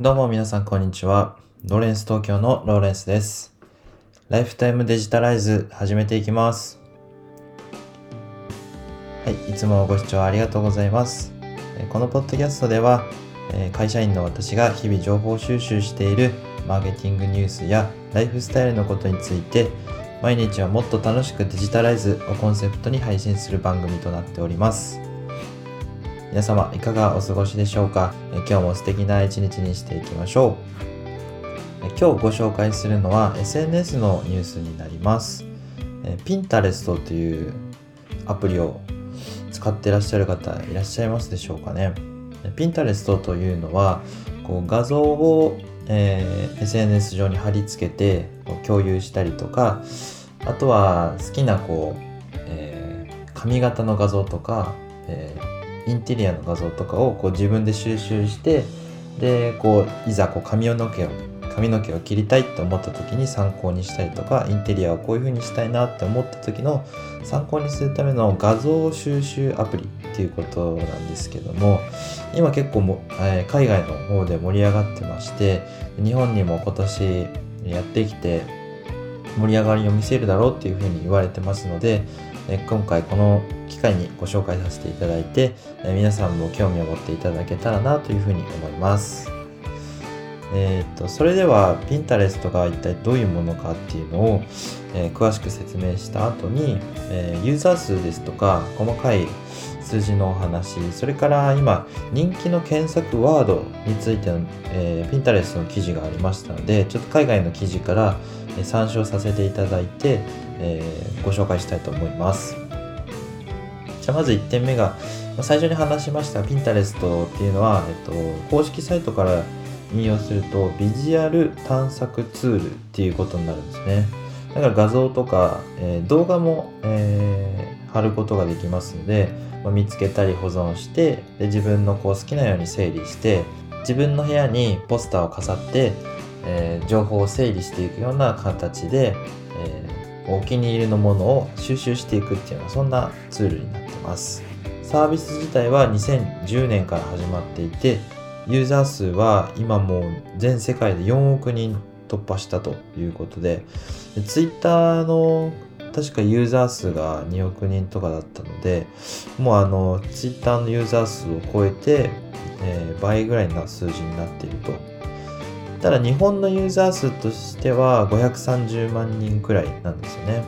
どうも皆さんこんにちは。ローレンス東京のローレンスです。ライフタイムデジタライズ始めていきます。はい、いつもご視聴ありがとうございます。このポッドキャストでは、会社員の私が日々情報収集しているマーケティングニュースやライフスタイルのことについて毎日はもっと楽しくデジタライズをコンセプトに配信する番組となっております。皆様いかがお過ごしでしょうか？今日も素敵な一日にしていきましょう。今日ご紹介するのは SNS のニュースになります。え Pinterest というアプリを使ってらっしゃる方いらっしゃいますでしょうかね？Pinterest というのはこう画像を、えー SNS 上に貼り付けて共有したりとかあとは好きなこう、えー髪型の画像とか、えーインテリアの画像とかをこう自分で収集してでこういざこう髪の毛を髪の毛を切りたいって思った時に参考にしたりとかインテリアをこういう風にしたいなって思った時の参考にするための画像収集アプリっていうことなんですけども今結構も、え海外の方で盛り上がってまして日本にも今年やってきて盛り上がりを見せるだろうっていう風に言われてますのでえ今回この機会にご紹介させていただいてえ皆さんも興味を持っていただけたらなというふうに思います。えーっとそれでは Pinterest が一体どういうものかっていうのを、えー詳しく説明した後に、えーユーザー数ですとか細かい数字のお話それから今人気の検索ワードについての、えー Pinterest の記事がありましたのでちょっと海外の記事から参照させていただいて、えーご紹介したいと思います。じゃあまず1点目がまあ最初に話しました Pinterest っていうのは、えっと、公式サイトから引用するとビジュアル探索ツールっていうことになるんですねだから画像とか、えー動画も、えー貼ることができますので、まあ見つけたり保存してで自分のこう好きなように整理して自分の部屋にポスターを飾って、えー情報を整理していくような形で、お気に入りのものを収集していくっていうようなそんなツールになってます。サービス自体は2010年から始まっていてユーザー数は今もう全世界で4億人突破したということで Twitter の確かユーザー数が2億人とかだったのでもうあの Twitter のユーザー数を超えて、えー倍ぐらいの数字になっているとただ日本のユーザー数としては530万人くらいなんですよね。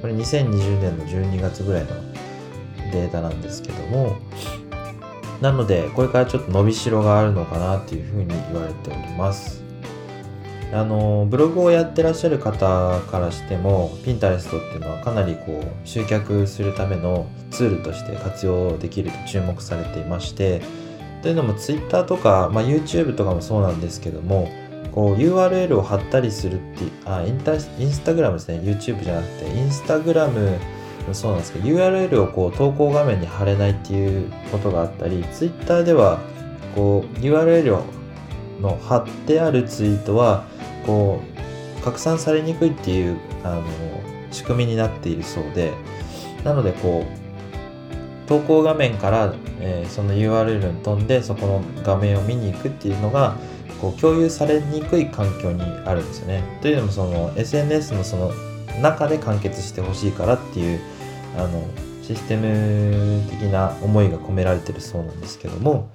これ2020年の12月ぐらいのデータなんですけども。なのでこれからちょっと伸びしろがあるのかなっていうふうに言われております。あのブログをやってらっしゃる方からしても Pinterest っていうのはかなりこう集客するためのツールとして活用できると注目されていましてというのも Twitter とか、まあ、YouTube とかもそうなんですけどもこう URL を貼ったりするってあインタインスタグラムですね。YouTube じゃなくてインスタグラムそうなんですけど URL をこう投稿画面に貼れないっていうことがあったり Twitter ではこう URL の貼ってあるツイートはこう拡散されにくいっていうあの仕組みになっているそうでなのでこう投稿画面から、えーその URL に飛んでそこの画面を見に行くっていうのがこう共有されにくい環境にあるんですよね。というのもその SNS のその中で完結してほしいからっていうあのシステム的な思いが込められてるそうなんですけども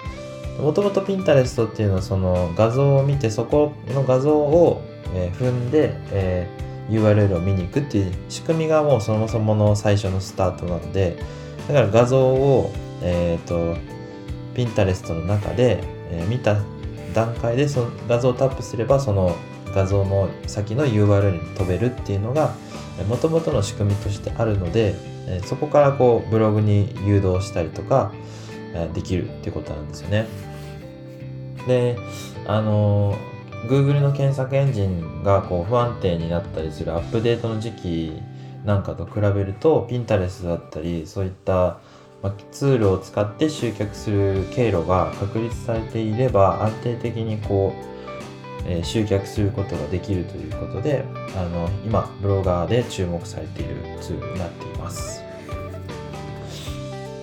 もともと Pinterest っていうのはその画像を見てそこの画像を、え踏んで、え URL を見に行くっていう仕組みがもうそもそもの最初のスタートなのでだから画像を、えー、と Pinterest の中で、えー見た段階でその画像をタップすればその画像の先の URL に飛べるっていうのがもともとの仕組みとしてあるので、そこからこうブログに誘導したりとか、できるっていうことなんですよね。であの Google の検索エンジンがこう不安定になったりするアップデートの時期なんかと比べると Pinterest だったりそういったまツールを使って集客する経路が確立されていれば安定的にこう、えー集客することができるということであの今ブロガーで注目されているツールになっています。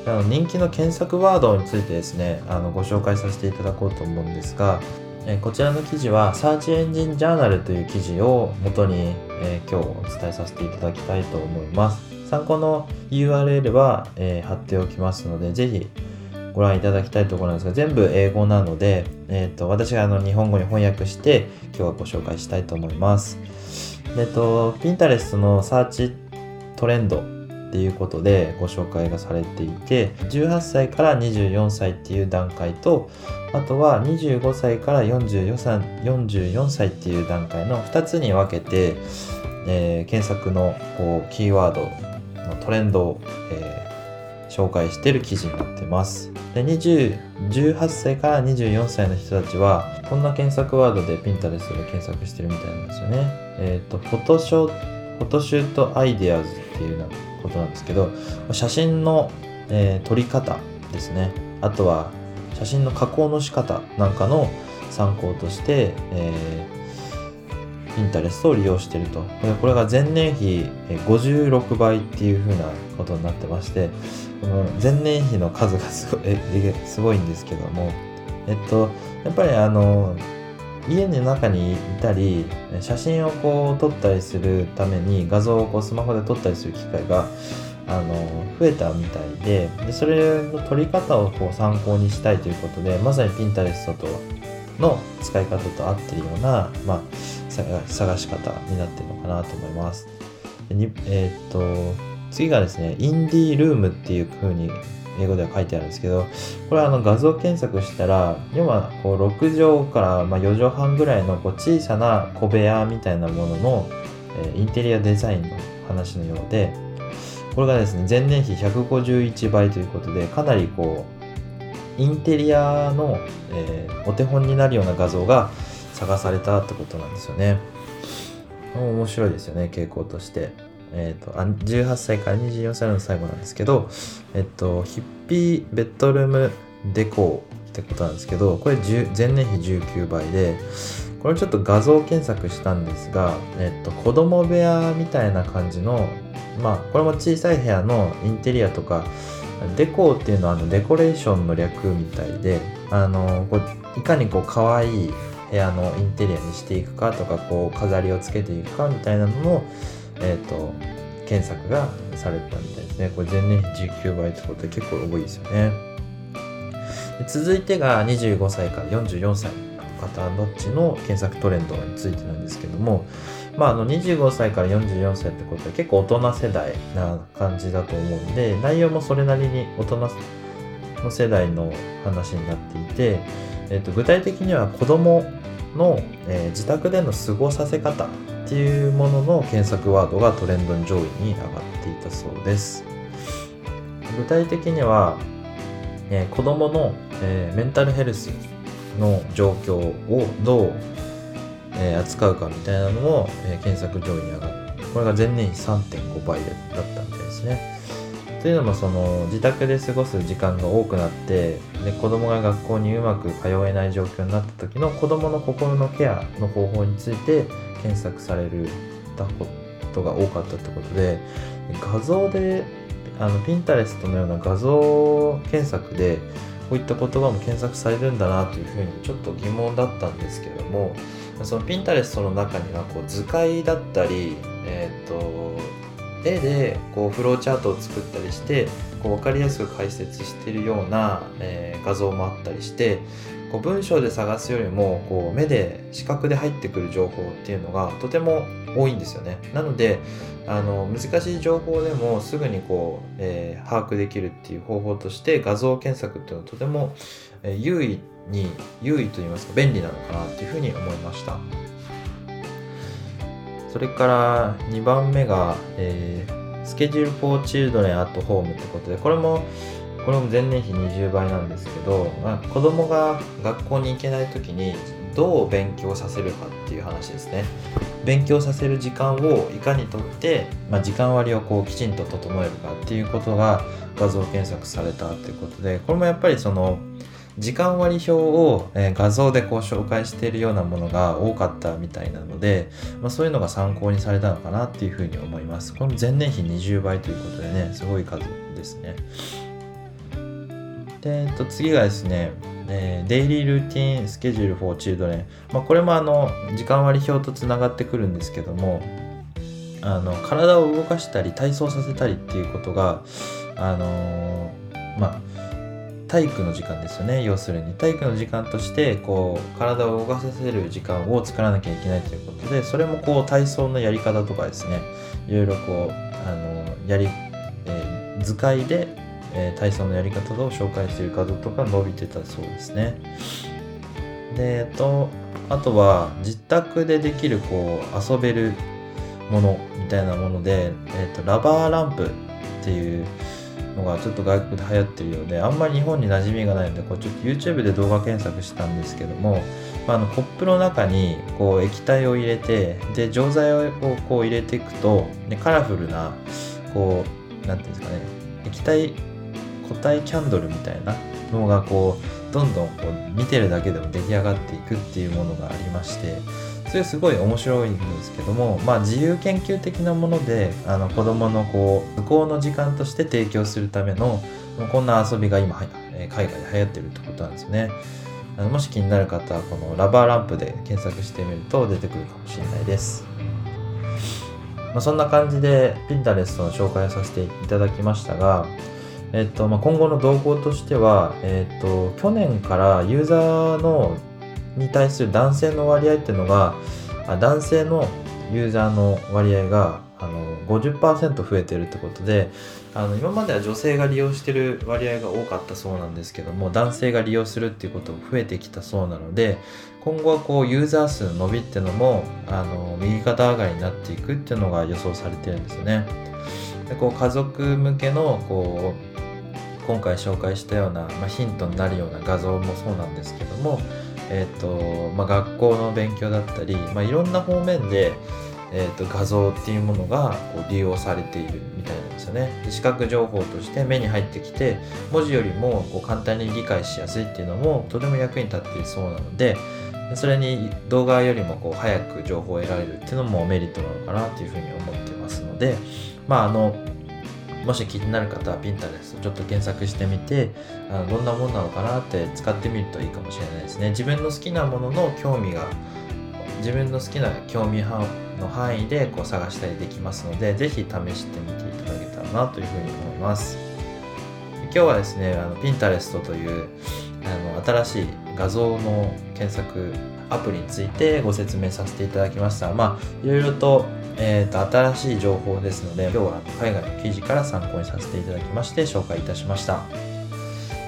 あの人気の検索ワードについてですねあのご紹介させていただこうと思うんですがえこちらの記事は Search Engine Journal という記事を元に、え今日お伝えさせていただきたいと思います。参考の URL は、え貼っておきますので、ぜひご覧いただきたいところなんですが、全部英語なので、え、ー、と、私があの日本語に翻訳して、今日はご紹介したいと思います。えっ、と、Pinterest のサーチトレンドっていうことでご紹介がされていて、18歳から24歳っていう段階と、あとは25歳から44歳 ,44 歳っていう段階の2つに分けて、えー、検索のこうキーワードのトレンドを、えー、紹介している記事になってます。で18歳から24歳の人たちはこんな検索ワードで Pinterest で検索してるみたいなんですよね。えっ、ー、と、フォトショフォトシュートアイデアズっていうことなんですけど写真の、えー、撮り方ですね。あとは写真の加工の仕方なんかの参考として、えー、ピンタレストを利用していると。これが前年比56倍っていう風なことになってましてこの前年比の数がすごいすごいんですけどもえっとやっぱりあの家の中にいたり写真をこう撮ったりするために画像をこうスマホで撮ったりする機会があの増えたみたいででそれの撮り方をこう参考にしたいということでまさに Pinterest との使い方と合ってるような、まあ、探し方になってるのかなと思います。でえー、っと次がですね、インディールームっていう風に英語では書いてあるんですけど、これはあの画像検索したら、要はこう6畳からま4畳半ぐらいのこう小さな小部屋みたいなものの、えインテリアデザインの話のようで、これがですね、前年比151倍ということで、かなりこう、インテリアの、えー、お手本になるような画像が探されたってことなんですよね。面白いですよね、傾向として。えーと、18歳から24歳の最後なんですけど、えっと、ヒッピーベッドルームデコーってことなんですけどこれ前年比19倍でこれちょっと画像検索したんですが、えっと、子供部屋みたいな感じのまあこれも小さい部屋のインテリアとかデコーっていうのはあのデコレーションの略みたいであのこういかにこう可愛い部屋のインテリアにしていくかとかこう飾りをつけていくかみたいなののえっ、ー、と、検索がされたみたいですね。これ前年比19倍ってことで結構多いですよね。続いてが25歳から44歳の方どっちの検索トレンドについてなんですけども、まあ、あの25歳から44歳ってことは結構大人世代な感じだと思うんで内容もそれなりに大人の世代の話になっていて、えー、と具体的には子供の、えー、自宅での過ごさせ方っていうものの検索ワードがトレンドの上位に上がっていたそうです。具体的には、えー、子供の、えー、メンタルヘルスの状況をどう、えー、扱うかみたいなのも、え、検索上位に上がってこれが前年比3.5倍だったみたいですね。というのもその自宅で過ごす時間が多くなってで子供が学校にうまく通えない状況になった時の子供の心のケアの方法について検索されるたことが多かったってことで画像であのピンタレストのような画像検索でこういった言葉も検索されるんだなというふうにちょっと疑問だったんですけどもそのピンタレストの中にはこう図解だったり、えーと、絵でこうフローチャートを作ったりしてこう分かりやすく解説しているような、えー、画像もあったりしてこう文章で探すよりもこう目で視覚で入ってくる情報っていうのがとても多いんですよね。なのであの難しい情報でもすぐにこう、えー、把握できるっていう方法として画像検索っていうのはとても、えー、優位に優位と言いますか便利なのかなっていうふうに思いました。それから2番目が、えー、スケジュール for children at home ってことでこれもこれも前年比20倍なんですけど、まあ、子供が学校に行けない時にどう勉強させるかっていう話ですね勉強させる時間をいかにとって、まあ、時間割をこうきちんと整えるかっていうことが画像検索されたっていうことでこれもやっぱりその時間割表を、え画像でこう紹介しているようなものが多かったみたいなので、まあ、そういうのが参考にされたのかなっていうふうに思います。これも前年比20倍ということでね、すごい数ですね。で、えっと、次がですね、えー、デイリールーティンスケジュール for children、まあ、これもあの時間割表とつながってくるんですけどもあの体を動かしたり体操させたりっていうことがあのー、まあ体育の時間ですよね要するに。体育の時間としてこう体を動かさせる時間を作らなきゃいけないということでそれもこう体操のやり方とかですねいろいろこうあのやり、えー、図解で、えー、体操のやり方を紹介している画像とか伸びてたそうですね。でえっとあとは自宅でできるこう遊べるものみたいなもので、えっとラバーランプっていうのがちょっと外国で流行ってるようであんまり日本に馴染みがないのでこうちょっと YouTube で動画検索したんですけども、まあ、あのコップの中にこう液体を入れてで錠剤をこう入れていくとでカラフルなこう何ていうんですかね液体固体キャンドルみたいなのがこうどんどんこう見てるだけでも出来上がっていくっていうものがありましてそれすごい面白いんですけども、まあ、自由研究的なものであの子どものこう図工の時間として提供するためのこんな遊びが今海外で流行ってるってことなんですね。あのもし気になる方はこのラバーランプで検索してみると出てくるかもしれないです。まあ、そんな感じで Pinterest の紹介をさせていただきましたが、えっとまあ、今後の動向としては、えっと、去年からユーザーのに対する男性の割合っていうのが男性のユーザーの割合があの50%増えてるってことであの今までは女性が利用してる割合が多かったそうなんですけども男性が利用するっていうことも増えてきたそうなので今後はこうユーザー数の伸びっていうのもあの右肩上がりになっていくっていうのが予想されてるんですよね。でこう家族向けのこう今回紹介したような、まあ、ヒントになるような画像もそうなんですけどもえーとまあ、学校の勉強だったり、まあ、いろんな方面で、えーと、画像っていうものがこう利用されているみたいなんですよね。で視覚情報として目に入ってきて文字よりもこう簡単に理解しやすいっていうのもとても役に立っているそうなのでそれに動画よりもこう早く情報を得られるっていうのもメリットなのかなっていうふうに思ってますのでまああのもし気になる方は Pinterest ちょっと検索してみてあのどんなもんなのかなって使ってみるといいかもしれないですね。自分の好きなものの興味が自分の好きな興味範の範囲でこう探したりできますので是非試してみていただけたらなというふうに思います。今日はですねあの Pinterest というあの新しい画像の検索アプリについてご説明させていただきました。まあいろいろとえーと、新しい情報ですので今日は海外の記事から参考にさせていただきまして紹介いたしました。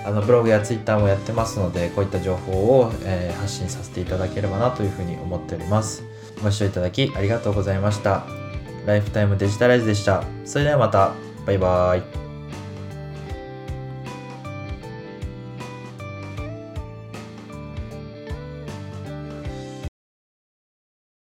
あのブログやツイッターもやってますのでこういった情報を、えー、発信させていただければなというふうに思っております。ご視聴いただきありがとうございました。ライフタイムデジタライズでした。それではまた。バイバーイ。